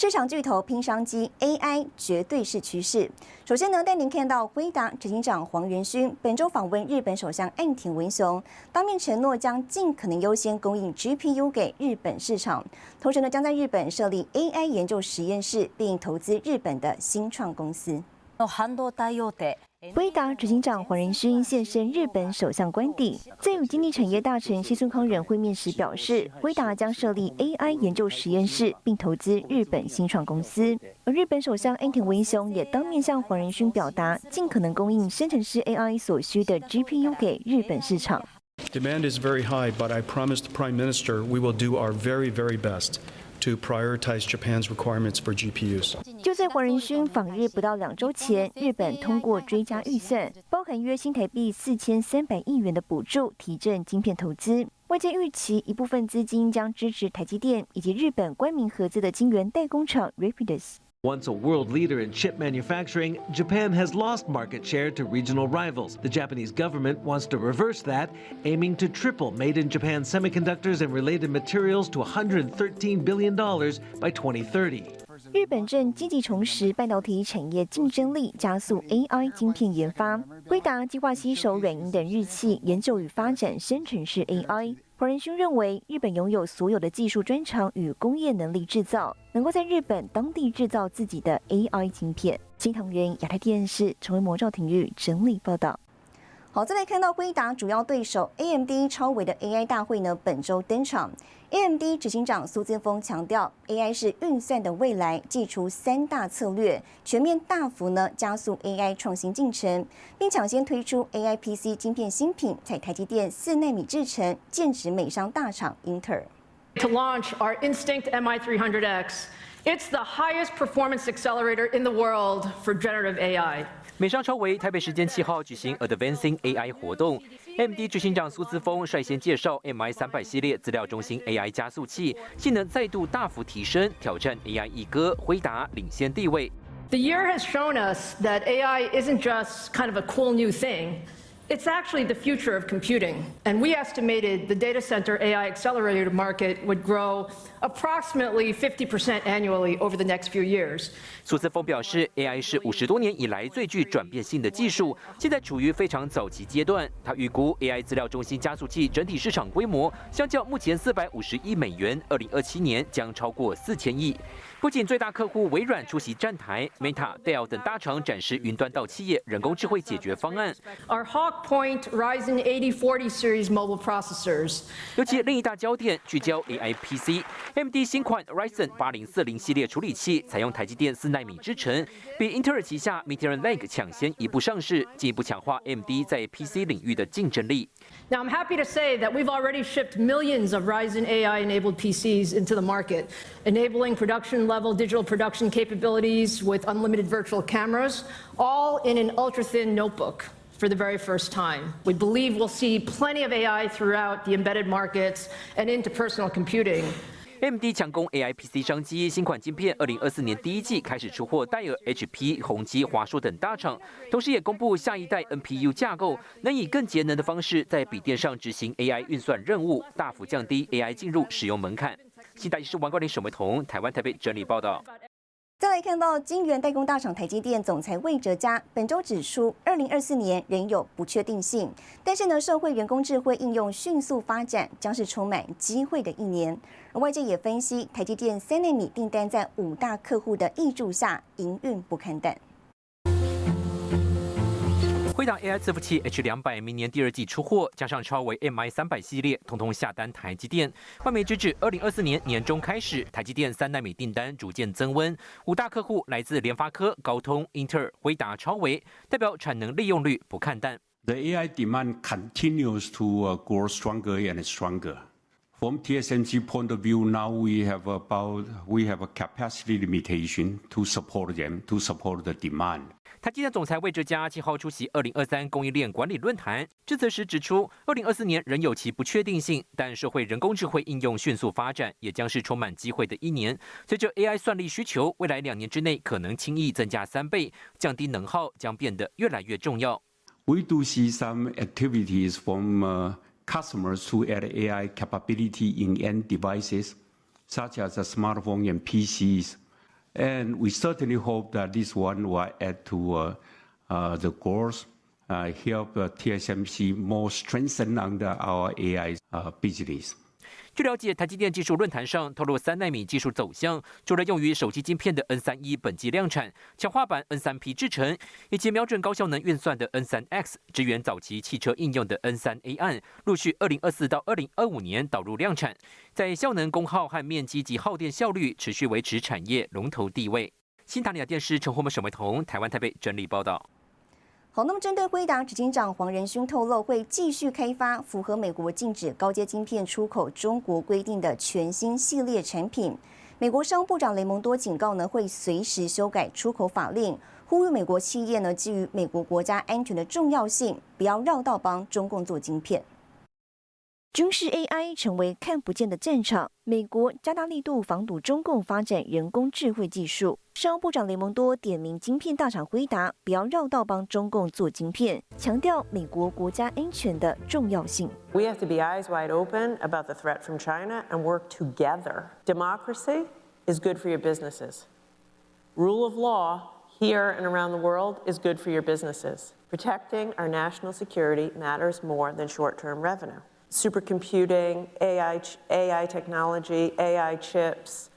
市场巨头拼商机，AI 绝对是趋势。首先呢，带您看到辉达执行长黄元勋本周访问日本首相岸田文雄，当面承诺将尽可能优先供应 GPU 给日本市场，同时呢，将在日本设立 AI 研究实验室，并投资日本的新创公司。威达执行长黄仁勋现身日本首相官邸，在与经济产业大臣西村康人会面时表示，威达将设立 AI 研究实验室，并投资日本新创公司。而日本首相安田文雄也当面向黄仁勋表达，尽可能供应生成式 AI 所需的 GPU 给日本市场。Demand is very high, but I promised Prime Minister we will do our very, very best. To prioritize Japan's requirements for GPUs。就在黄仁勋访日不到两周前，日本通过追加预算，包含约新台币四千三百亿元的补助，提振晶片投资。外界预期一部分资金将支持台积电以及日本官民合资的晶圆代工厂 Rapidus。Once a world leader in chip manufacturing, Japan has lost market share to regional rivals. The Japanese government wants to reverse that, aiming to triple made in Japan semiconductors and related materials to $113 billion by 2030. 日本正积极重拾半导体产业竞争力，加速 AI 晶片研发。辉达计划携手软银等日企，研究与发展生成式 AI。 黄仁勋认为，日本拥有所有的技术专长与工业能力，制造能够在日本当地制造自己的 AI 晶片。金唐人亚太电视成为魔咒体育整理报道。好，再来看到辉达主要对手 AMD 超维的 AI 大会呢，本周登场。AMD 执行长苏姿峰强调，AI 是运算的未来，祭出三大策略，全面大幅呢加速 AI 创新进程，并抢先推出 AI PC 晶片新品，在台积电四纳米制程，剑指美商大厂英特尔。To launch our Instinct MI300X, it's the highest performance accelerator in the world for generative AI. 美商超维台北时间七号举行 Advancing AI 活动，MD 执行长苏姿峰率先介绍 MI 三百系列资料中心 AI 加速器，性能再度大幅提升，挑战 AI 一哥辉达领先地位。The year has shown us that AI isn't just kind of a cool new thing. It's actually the future of computing. And we estimated the data center AI accelerator market would grow approximately 50% annually over the next few years. 苏姿峰表示，AI 是五十多年以来最具转变性的技术，现在处于非常早期阶段。他预估 AI 资料中心加速器整体市场规模，相较目前四百五十亿美元，二零二七年将超过四千亿。 不仅最大客户微软出席站台，Meta、Dell 等大厂展示云端到企业人工智慧解决方案。Our Hawk Point Ryzen 8040 series mobile processors。尤其另一大焦点聚焦 AI PC，AMD 新款 Ryzen 8040系列处理器采用台积电四纳米制程，比英特尔旗下 Meteor Lake 抢先一步上市，进一步强化 AMD 在 PC 领域的竞争力。Now I'm happy to say that we've already shipped millions of Ryzen AI-enabled PCs into the market, enabling production-level digital production capabilities with unlimited virtual cameras, all in an ultra-thin notebook for the very first time. We believe we'll see plenty of AI throughout the embedded markets and into personal computing. AMD 强攻 AI PC 商机，新款晶片二零二四年第一季开始出货，戴尔、HP、宏基、华硕等大厂，同时也公布下一代 NPU 架构，能以更节能的方式在笔电上执行 AI 运算任务，大幅降低 AI 进入使用门槛。 新台是王冠林、沈维彤，台湾台北整理报道。再来看到晶圆代工大厂台积电总裁魏哲嘉本周指出，二零二四年仍有不确定性，但是呢，社会人工智慧应用迅速发展，将是充满机会的一年。而外界也分析，台积电三纳米订单在五大客户的挹注下，营运不堪淡。辉达 AI 伺服器 H 两百明年第二季出货，加上超维 MI 三百系列，通通下单台积电。外媒直指，二零二四年年中开始，台积电三纳米订单逐渐增温，五大客户来自联发科、高通、英特尔、辉达、超维，代表产能利用率不看淡。The AI demand continues to grow stronger and stronger. From TSMC point of view, now we have about we have a capacity limitation to support them to support the demand. 台积电总裁魏哲嘉七号出席二零二三供应链管理论坛，致辞时指出，二零二四年仍有其不确定性，但社会人工智慧应用迅速发展，也将是充满机会的一年。随着 AI 算力需求，未来两年之内可能轻易增加三倍，降低能耗将变得越来越重要。We do see some activities from customers who add AI capability in end devices, such as a smartphone and PCs. And we certainly hope that this one will add to uh, uh, the growth, uh, help TSMC more strengthen under our AI business. 据了解，台积电技术论坛上透露，三纳米技术走向，除了用于手机晶片的 N 三一本季量产，强化版 N 三 P 制程，以及瞄准高效能运算的 N 三 X，支援早期汽车应用的 N 三 A 案，陆续二零二四到二零二五年导入量产，在效能、功耗和面积及耗电效率持续维持产业龙头地位。新唐尼亚电视陈宏文、沈维彤，台湾台北整理报道。好，那么针对辉达执行长黄仁勋透露，会继续开发符合美国禁止高阶晶片出口中国规定的全新系列产品。美国商务部长雷蒙多警告呢，会随时修改出口法令，呼吁美国企业呢，基于美国国家安全的重要性，不要绕道帮中共做晶片。军事 AI 成为看不见的战场，美国加大力度防堵中共发展人工智慧技术。商务部长雷蒙多点名晶片大厂辉达，不要绕道帮中共做晶片，强调美国国家安全的重要性。We have to be eyes wide open about the threat from China and work together. Democracy is good for your businesses. Rule of law here and around the world is good for your businesses. Protecting our national security matters more than short-term revenue. supercomputing, AI, AI technology, AI chips,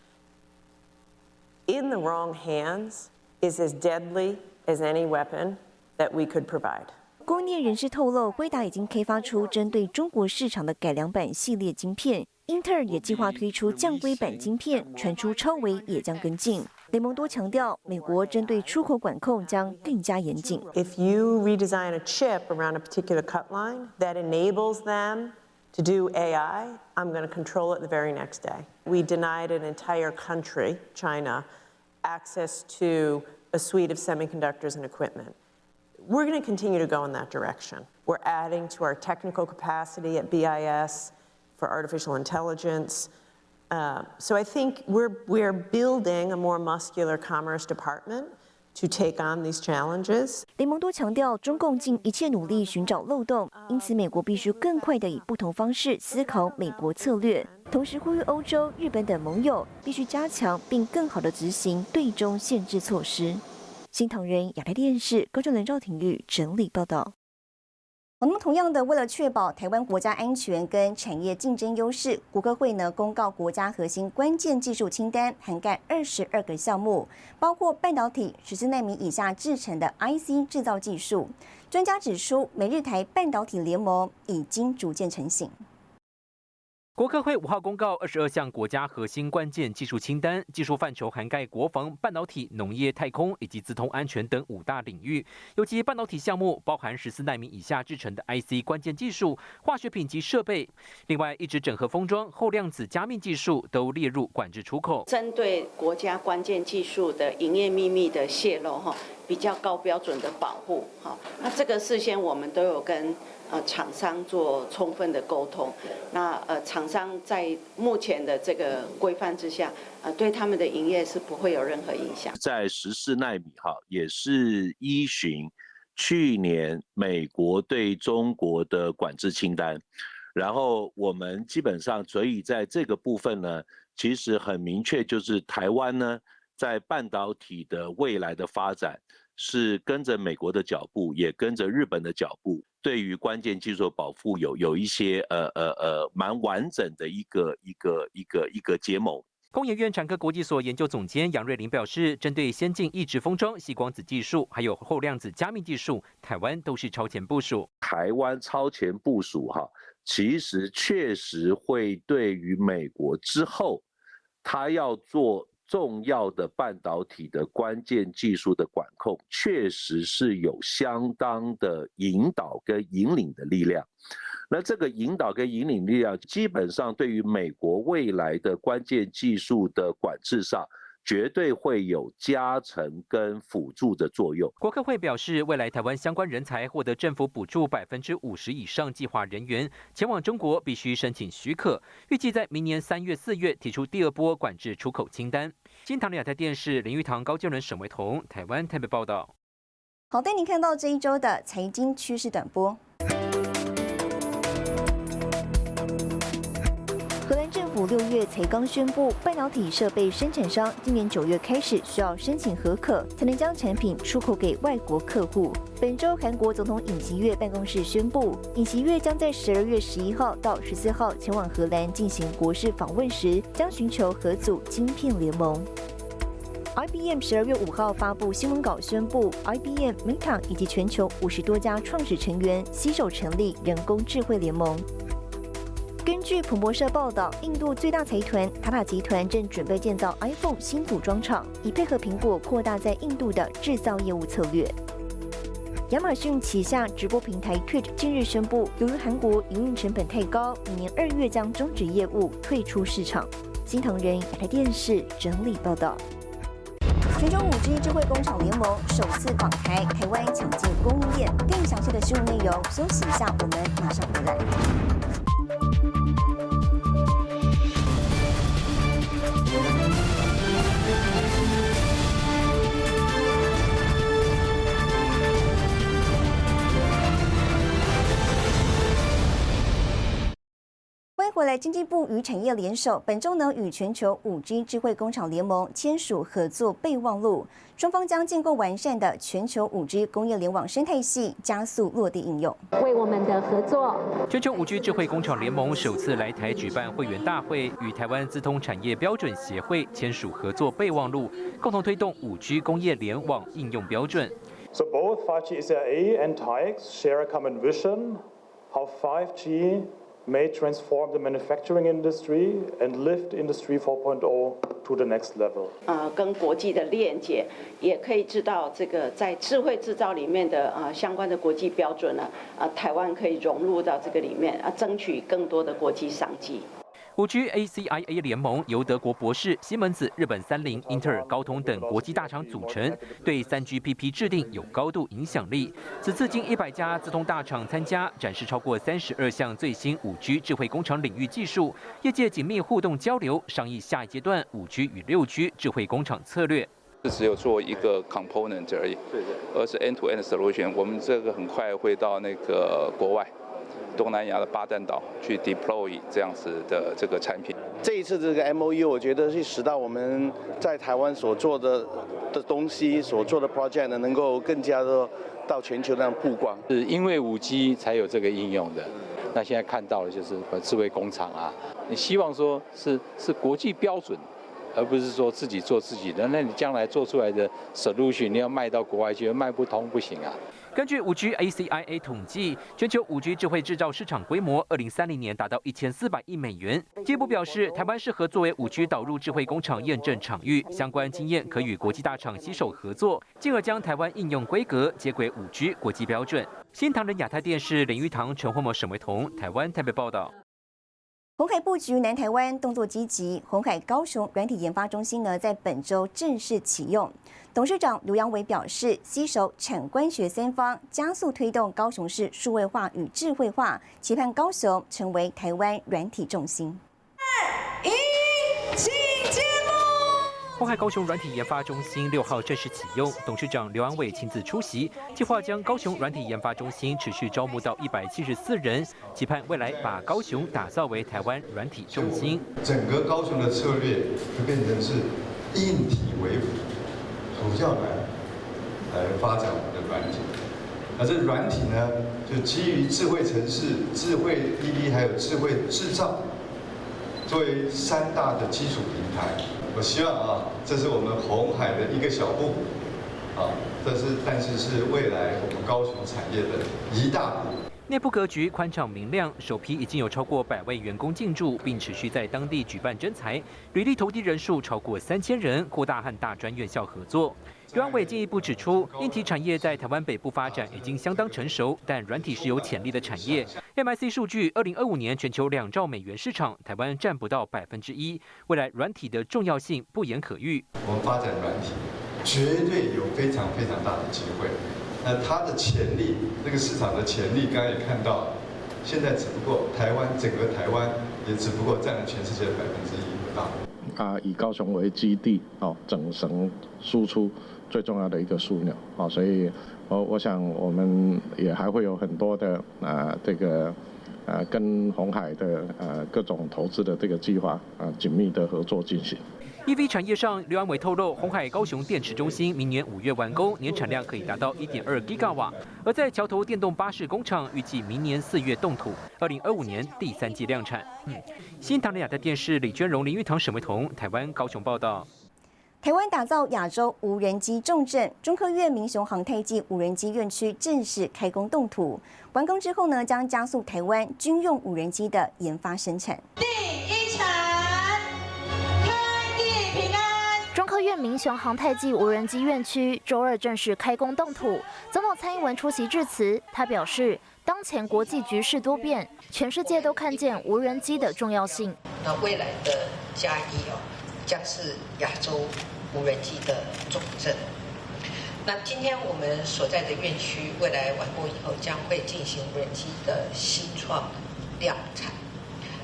in the wrong hands is as deadly as any weapon that we could provide. 供应链人士透露，辉达已经开发出针对中国市场的改良版系列晶片，英特尔也计划推出降规版晶片，传出超微也将跟进。雷蒙多强调，美国针对出口管控将更加严谨。If you redesign a chip around a particular cut line that enables them to do AI, I'm going to control it the very next day. We denied an entire country, China, access to a suite of semiconductors and equipment. We're going to continue to go in that direction. We're adding to our technical capacity at BIS for artificial intelligence. Uh, so I think we're, we're building a more muscular commerce department to take on these challenges. 雷蒙多强调，中共尽一切努力寻找漏洞，因此美国必须更快地以不同方式思考美国策略，同时呼吁欧洲、日本等盟友必须加强并更好地执行对中限制措施。新唐人亚太电视高中人赵廷玉整理报道。那么，同样的，为了确保台湾国家安全跟产业竞争优势，国科会呢公告国家核心关键技术清单，涵盖二十二个项目，包括半导体十四纳米以下制成的 IC 制造技术。专家指出，美日台半导体联盟已经逐渐成型。国科会五号公告二十二项国家核心关键技术清单，技术范畴涵盖国防、半导体、农业、太空以及自通安全等五大领域。尤其半导体项目包含十四纳米以下制成的 IC 关键技术、化学品及设备。另外，一直整合封装、后量子加密技术都列入管制出口。针对国家关键技术的营业秘密的泄露，哈，比较高标准的保护，哈，那这个事先我们都有跟。呃，厂商做充分的沟通，那呃，厂商在目前的这个规范之下，呃，对他们的营业是不会有任何影响。在十四纳米哈，也是依循去年美国对中国的管制清单，然后我们基本上，所以在这个部分呢，其实很明确，就是台湾呢，在半导体的未来的发展。是跟着美国的脚步，也跟着日本的脚步，对于关键技术保护有有一些呃呃呃蛮完整的一个一个一个一个结盟。工研院产科国际所研究总监杨瑞麟表示，针对先进抑制封装、细光子技术，还有后量子加密技术，台湾都是超前部署。台湾超前部署哈，其实确实会对于美国之后，他要做重要的半导体的关键技术的管控，确实是有相当的引导跟引领的力量。那这个引导跟引领力量，基本上对于美国未来的关键技术的管制上。绝对会有加成跟辅助的作用。国科会表示，未来台湾相关人才获得政府补助百分之五十以上计划人员前往中国，必须申请许可。预计在明年三月、四月提出第二波管制出口清单。金唐亚太电视林玉堂、高建伦、沈维彤，台湾台北报道。好，带您看到这一周的财经趋势短波。月才刚宣布，半导体设备生产商今年九月开始需要申请合可，才能将产品出口给外国客户。本周，韩国总统尹锡悦办公室宣布，尹锡悦将在十二月十一号到十四号前往荷兰进行国事访问时，将寻求合组晶片联盟。IBM 十二月五号发布新闻稿宣布，IBM、Meta 以及全球五十多家创始成员携手成立人工智慧联盟。根据彭博社报道，印度最大财团塔塔集团正准备建造 iPhone 新组装厂，以配合苹果扩大在印度的制造业务策略。亚马逊旗下直播平台 Twitch 近日宣布，由于韩国营运成本太高，明年二月将终止业务，退出市场。新唐人亚太电视整理报道。全球五 G 智慧工厂联盟首次访台，台湾抢进供应链。更详细的新闻内容，休息一下，我们马上回来。回来，经济部与产业联手，本周呢与全球五 G 智慧工厂联盟签署合作备忘录，双方将建构完善的全球五 G 工业联网生态系，加速落地应用。为我们的合作，全球五 G 智慧工厂联盟首次来台举办会员大会，与台湾资通产业标准协会签署合作备忘录，共同推动五 G 工业联网应用标准。So both 5G SRA and TAIEX share a common vision how 5G may transform the manufacturing industry and lift Industry 4.0 to the next level。啊，跟国际的链接，也可以知道这个在智慧制造里面的啊相关的国际标准呢，啊，台湾可以融入到这个里面，啊，争取更多的国际商机。五 G ACIA 联盟由德国博士、西门子、日本三菱、英特尔、高通等国际大厂组成，对三 GPP 制定有高度影响力。此次近一百家自通大厂参加，展示超过三十二项最新五 G 智慧工厂领域技术，业界紧密互动交流，商议下一阶段五 G 与六 G 智慧工厂策略。是只有做一个 component 而已，对对，而是 end-to-end solution。我们这个很快会到那个国外。东南亚的巴淡岛去 deploy 这样子的这个产品。这一次这个 MOU，我觉得是使到我们在台湾所做的的东西、所做的 project 呢，能够更加的到全球那样曝光。是因为五 G 才有这个应用的。那现在看到的就是智慧工厂啊，你希望说是是国际标准，而不是说自己做自己的。那你将来做出来的 solution，你要卖到国外去，卖不通不行啊。根据五 G ACIA 统计，全球五 G 智慧制造市场规模，二零三零年达到一千四百亿美元。进一步表示，台湾适合作为五 G 导入智慧工厂验证场域，相关经验可与国际大厂携手合作，进而将台湾应用规格接轨五 G 国际标准。新唐人亚太电视林玉堂、陈惠模、沈维彤，台湾台北报道。红海布局南台湾动作积极，红海高雄软体研发中心呢，在本周正式启用。董事长刘扬伟表示，携手产官学三方，加速推动高雄市数位化与智慧化，期盼高雄成为台湾软体重心。二一起。红海高雄软体研发中心六号正式启用，董事长刘安伟亲自出席，计划将高雄软体研发中心持续招募到一百七十四人，期盼未来把高雄打造为台湾软体重心。整个高雄的策略就变成是硬体为辅，主要来来发展我们的软体。那这软体呢，就基于智慧城市、智慧 EV 还有智慧制造，作为三大的基础平台。我希望啊，这是我们红海的一个小步，啊，这是但是是未来我们高雄产业的一大步。内部格局宽敞明亮，首批已经有超过百位员工进驻，并持续在当地举办征才，履历投递人数超过三千人，扩大和大专院校合作。刘安伟进一步指出，硬体产业在台湾北部发展已经相当成熟，但软体是有潜力的产业。MIC 数据，二零二五年全球两兆美元市场，台湾占不到百分之一。未来软体的重要性不言可喻。我们发展软体，绝对有非常非常大的机会。那它的潜力，那个市场的潜力，刚刚也看到，现在只不过台湾整个台湾也只不过占了全世界的百分之一不到。啊，以高雄为基地，哦，整绳输出。最重要的一个枢纽啊，所以，我我想我们也还会有很多的啊，这个呃，跟红海的呃各种投资的这个计划啊，紧密的合作进行。EV 产业上，刘安伟透露，红海高雄电池中心明年五月完工，年产量可以达到一点二 Giga 瓦；而在桥头电动巴士工厂，预计明年四月动土，二零二五年第三季量产。嗯，新唐人亚太电视李娟荣、林玉堂、沈维彤，台湾高雄报道。台湾打造亚洲无人机重镇，中科院民雄航太暨无人机院区正式开工动土。完工之后呢，将加速台湾军用无人机的研发生产。第一层，开地平安。中科院民雄航太暨无人机院区周二正式开工动土。总统蔡英文出席致辞，他表示，当前国际局势多变，全世界都看见无人机的重要性。那未来的加一哦，将是亚洲。无人机的总镇。那今天我们所在的院区，未来完工以后将会进行无人机的新创量产，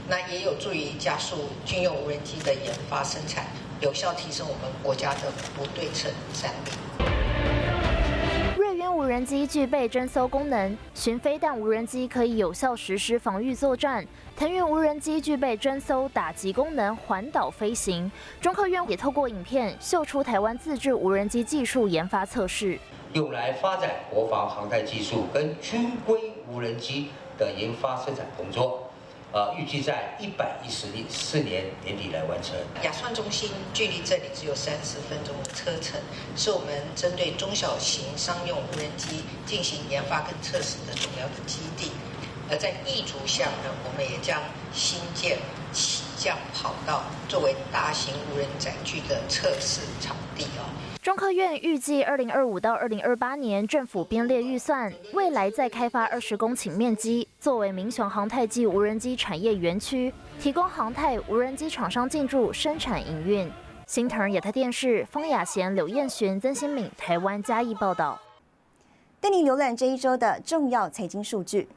那也有助于加速军用无人机的研发生产，有效提升我们国家的不对称战略。无人机具备侦搜功能，巡飞弹无人机可以有效实施防御作战。腾云无人机具备侦搜打击功能，环岛飞行。中科院也透过影片秀出台湾自制无人机技术研发测试，用来发展国防航太技术跟军规无人机的研发生产工作。呃，预计在一百一十四年年底来完成。亚算中心距离这里只有三十分钟的车程，是我们针对中小型商用无人机进行研发跟测试的重要的基地。而在翼竹下呢，我们也将新建起降跑道，作为大型无人载具的测试场地哦。中科院预计，二零二五到二零二八年政府编列预算，未来再开发二十公顷面积，作为民雄航太暨无人机产业园区，提供航太无人机厂商进驻、生产营运。新唐亚太电视方雅贤、柳彦璇、曾新敏，台湾嘉义报道。带你浏览这一周的重要财经数据。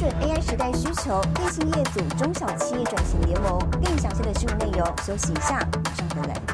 准 AI 时代需求，电信业组中小企业转型联盟。更详细的新闻内容，休息一下，马上回来。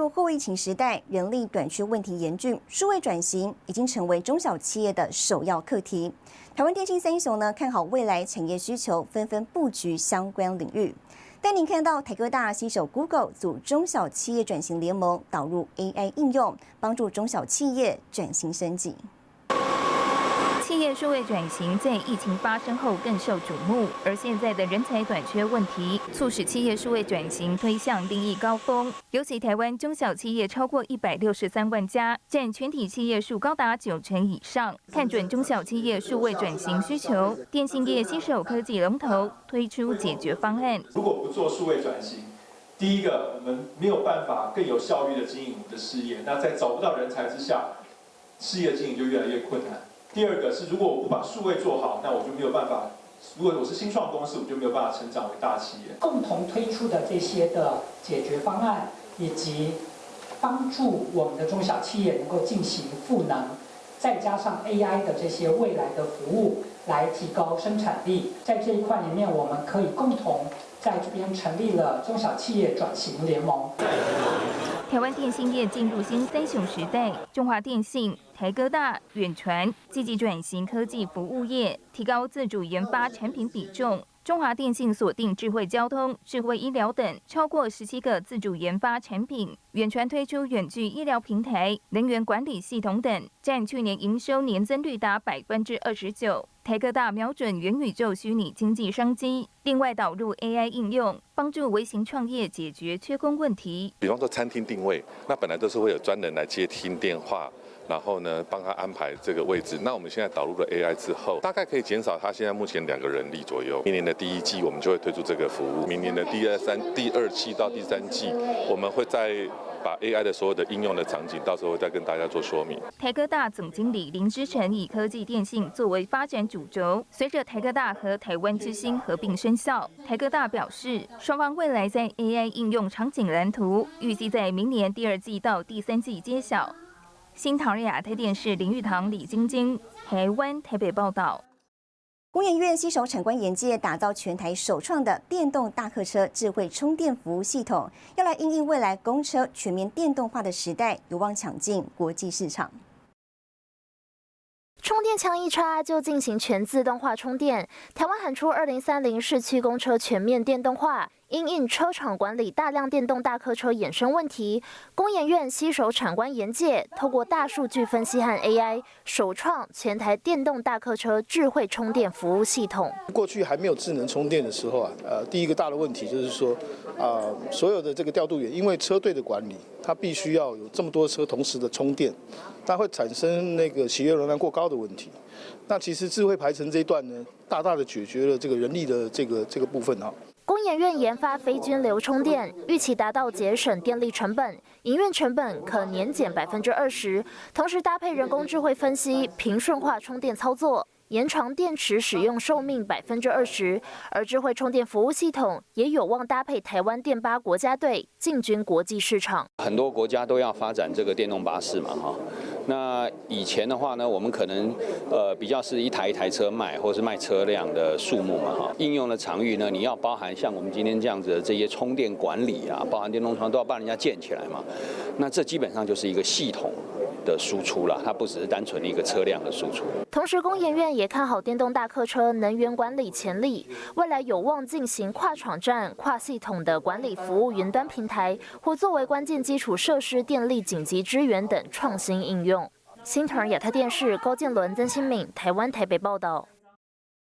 入后疫情时代，人力短缺问题严峻，数位转型已经成为中小企业的首要课题。台湾电信三英雄呢看好未来产业需求，纷纷布局相关领域。带您看到台科大携手 Google 组中小企业转型联盟，导入 AI 应用，帮助中小企业转型升级。企业数位转型在疫情发生后更受瞩目，而现在的人才短缺问题，促使企业数位转型推向另一高峰。尤其台湾中小企业超过一百六十三万家，占全体企业数高达九成以上。看准中小企业数位转型需求，电信业携手科技龙头推出解决方案。如果不做数位转型，第一个，我们没有办法更有效率的经营我们的事业，那在找不到人才之下，事业经营就越来越困难。第二个是，如果我不把数位做好，那我就没有办法。如果我是新创公司，我就没有办法成长为大企业。共同推出的这些的解决方案，以及帮助我们的中小企业能够进行赋能，再加上 AI 的这些未来的服务，来提高生产力。在这一块里面，我们可以共同。在这边成立了中小企业转型联盟。台湾电信业进入新三雄时代，中华电信、台哥大、远传积极转型科技服务业，提高自主研发产品比重。中华电信锁定智慧交通、智慧医疗等超过十七个自主研发产品，远传推出远距医疗平台、能源管理系统等，占去年营收年增率达百分之二十九。台科大瞄准元宇宙虚拟经济商机，另外导入 AI 应用，帮助微型创业解决缺工问题。比方说餐厅定位，那本来都是会有专人来接听电话。然后呢，帮他安排这个位置。那我们现在导入了 AI 之后，大概可以减少他现在目前两个人力左右。明年的第一季，我们就会推出这个服务。明年的第二三、第二季到第三季，我们会再把 AI 的所有的应用的场景，到时候再跟大家做说明。台科大总经理林之成以科技电信作为发展主轴，随着台科大和台湾之星合并生效，台科大表示，双方未来在 AI 应用场景蓝图，预计在明年第二季到第三季揭晓。新唐人亚太电视林玉堂、李晶晶，台湾台北报道。工研院携手产官研界，打造全台首创的电动大客车智慧充电服务系统，要来应应未来公车全面电动化的时代，有望抢进国际市场。充电枪一插就进行全自动化充电，台湾喊出二零三零市区公车全面电动化。因应车厂管理大量电动大客车衍生问题，工研院携手产官研界，透过大数据分析和 AI，首创全台电动大客车智慧充电服务系统。过去还没有智能充电的时候啊，呃，第一个大的问题就是说，啊，所有的这个调度员，因为车队的管理，它必须要有这么多车同时的充电，它会产生那个企业容量过高的问题。那其实智慧排程这一段呢，大大的解决了这个人力的这个这个部分啊。工研院研发非均流充电，预期达到节省电力成本，营运成本可年减百分之二十。同时搭配人工智慧分析，平顺化充电操作，延长电池使用寿命百分之二十。而智慧充电服务系统也有望搭配台湾电巴国家队，进军国际市场。很多国家都要发展这个电动巴士嘛，哈。那以前的话呢，我们可能呃比较是一台一台车卖，或是卖车辆的数目嘛哈。应用的场域呢，你要包含像我们今天这样子的这些充电管理啊，包含电动窗都要帮人家建起来嘛。那这基本上就是一个系统的输出了，它不只是单纯的一个车辆的输出。同时，工研院也看好电动大客车能源管理潜力，未来有望进行跨场站、跨系统的管理服务云端平台，或作为关键基础设施电力紧急支援等创新应用。新唐亚太电视高建伦、曾新敏，台湾台北报道。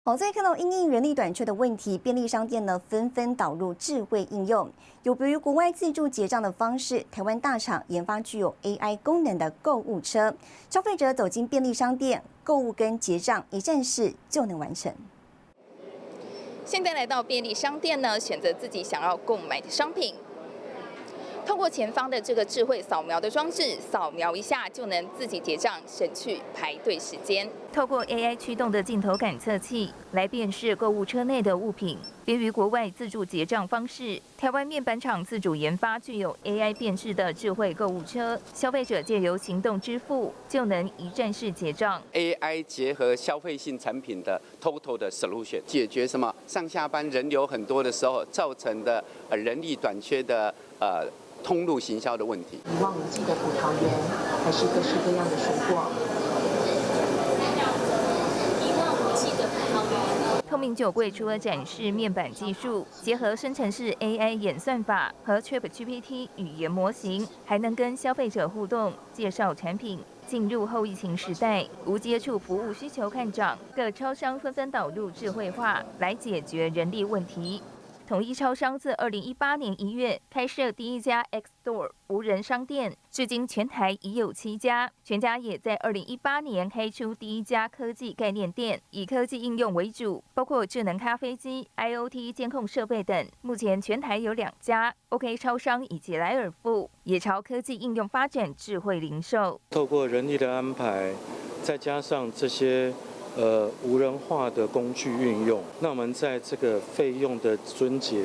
好在看到因应人力短缺的问题，便利商店呢纷纷导入智慧应用，有别于国外自助结账的方式，台湾大厂研发具有 AI 功能的购物车，消费者走进便利商店购物跟结账一站式就能完成。现在来到便利商店呢，选择自己想要购买的商品。透过前方的这个智慧扫描的装置，扫描一下就能自己结账，省去排队时间。透过 AI 驱动的镜头感测器来辨识购物车内的物品，别于国外自助结账方式，台湾面板厂自主研发具有 AI 辨识的智慧购物车，消费者借由行动支付就能一站式结账。AI 结合消费性产品的 Total 的 Solution，解决什么上下班人流很多的时候造成的呃人力短缺的呃。通路行销的问题。一望无际的葡萄园，还是各式各样的水果。一望无际的葡萄园。透明酒柜除了展示面板技术，结合生成式 AI 演算法和 ChatGPT 语言模型，还能跟消费者互动，介绍产品。进入后疫情时代，无接触服务需求看涨，各超商纷纷导入智慧化来解决人力问题。统一超商自二零一八年一月开设第一家 X Store 无人商店，至今全台已有七家。全家也在二零一八年开出第一家科技概念店，以科技应用为主，包括智能咖啡机、IOT 监控设备等。目前全台有两家 OK 超商以及莱尔富，也朝科技应用发展智慧零售。透过人力的安排，再加上这些。呃，无人化的工具运用，那我们在这个费用的尊节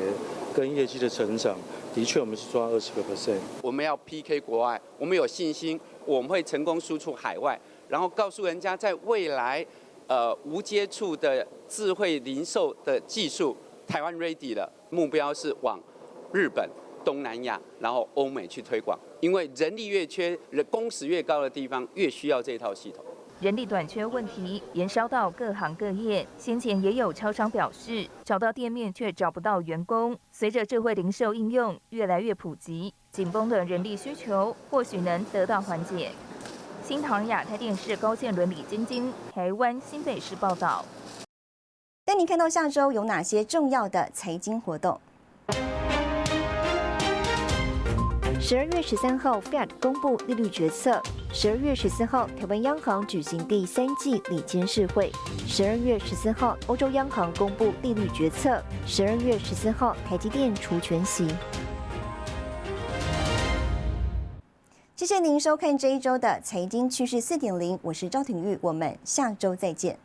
跟业绩的成长，的确我们是抓二十个 percent。我们要 PK 国外，我们有信心我们会成功输出海外，然后告诉人家，在未来，呃，无接触的智慧零售的技术，台湾 ready 了，目标是往日本、东南亚，然后欧美去推广，因为人力越缺，人工时越高的地方，越需要这套系统。人力短缺问题延烧到各行各业，先前也有超商表示，找到店面却找不到员工。随着智慧零售应用越来越普及，紧绷的人力需求或许能得到缓解。新唐亚太电视高线伦理晶晶，台湾新北市报道。带您看到下周有哪些重要的财经活动。十二月十三号，Fed 公布利率决策。十二月十四号，台湾央行举行第三季理监事会。十二月十四号，欧洲央行公布利率决策。十二月十四号，台积电除权息。谢谢您收看这一周的财经趋势四点零，我是赵廷玉，我们下周再见。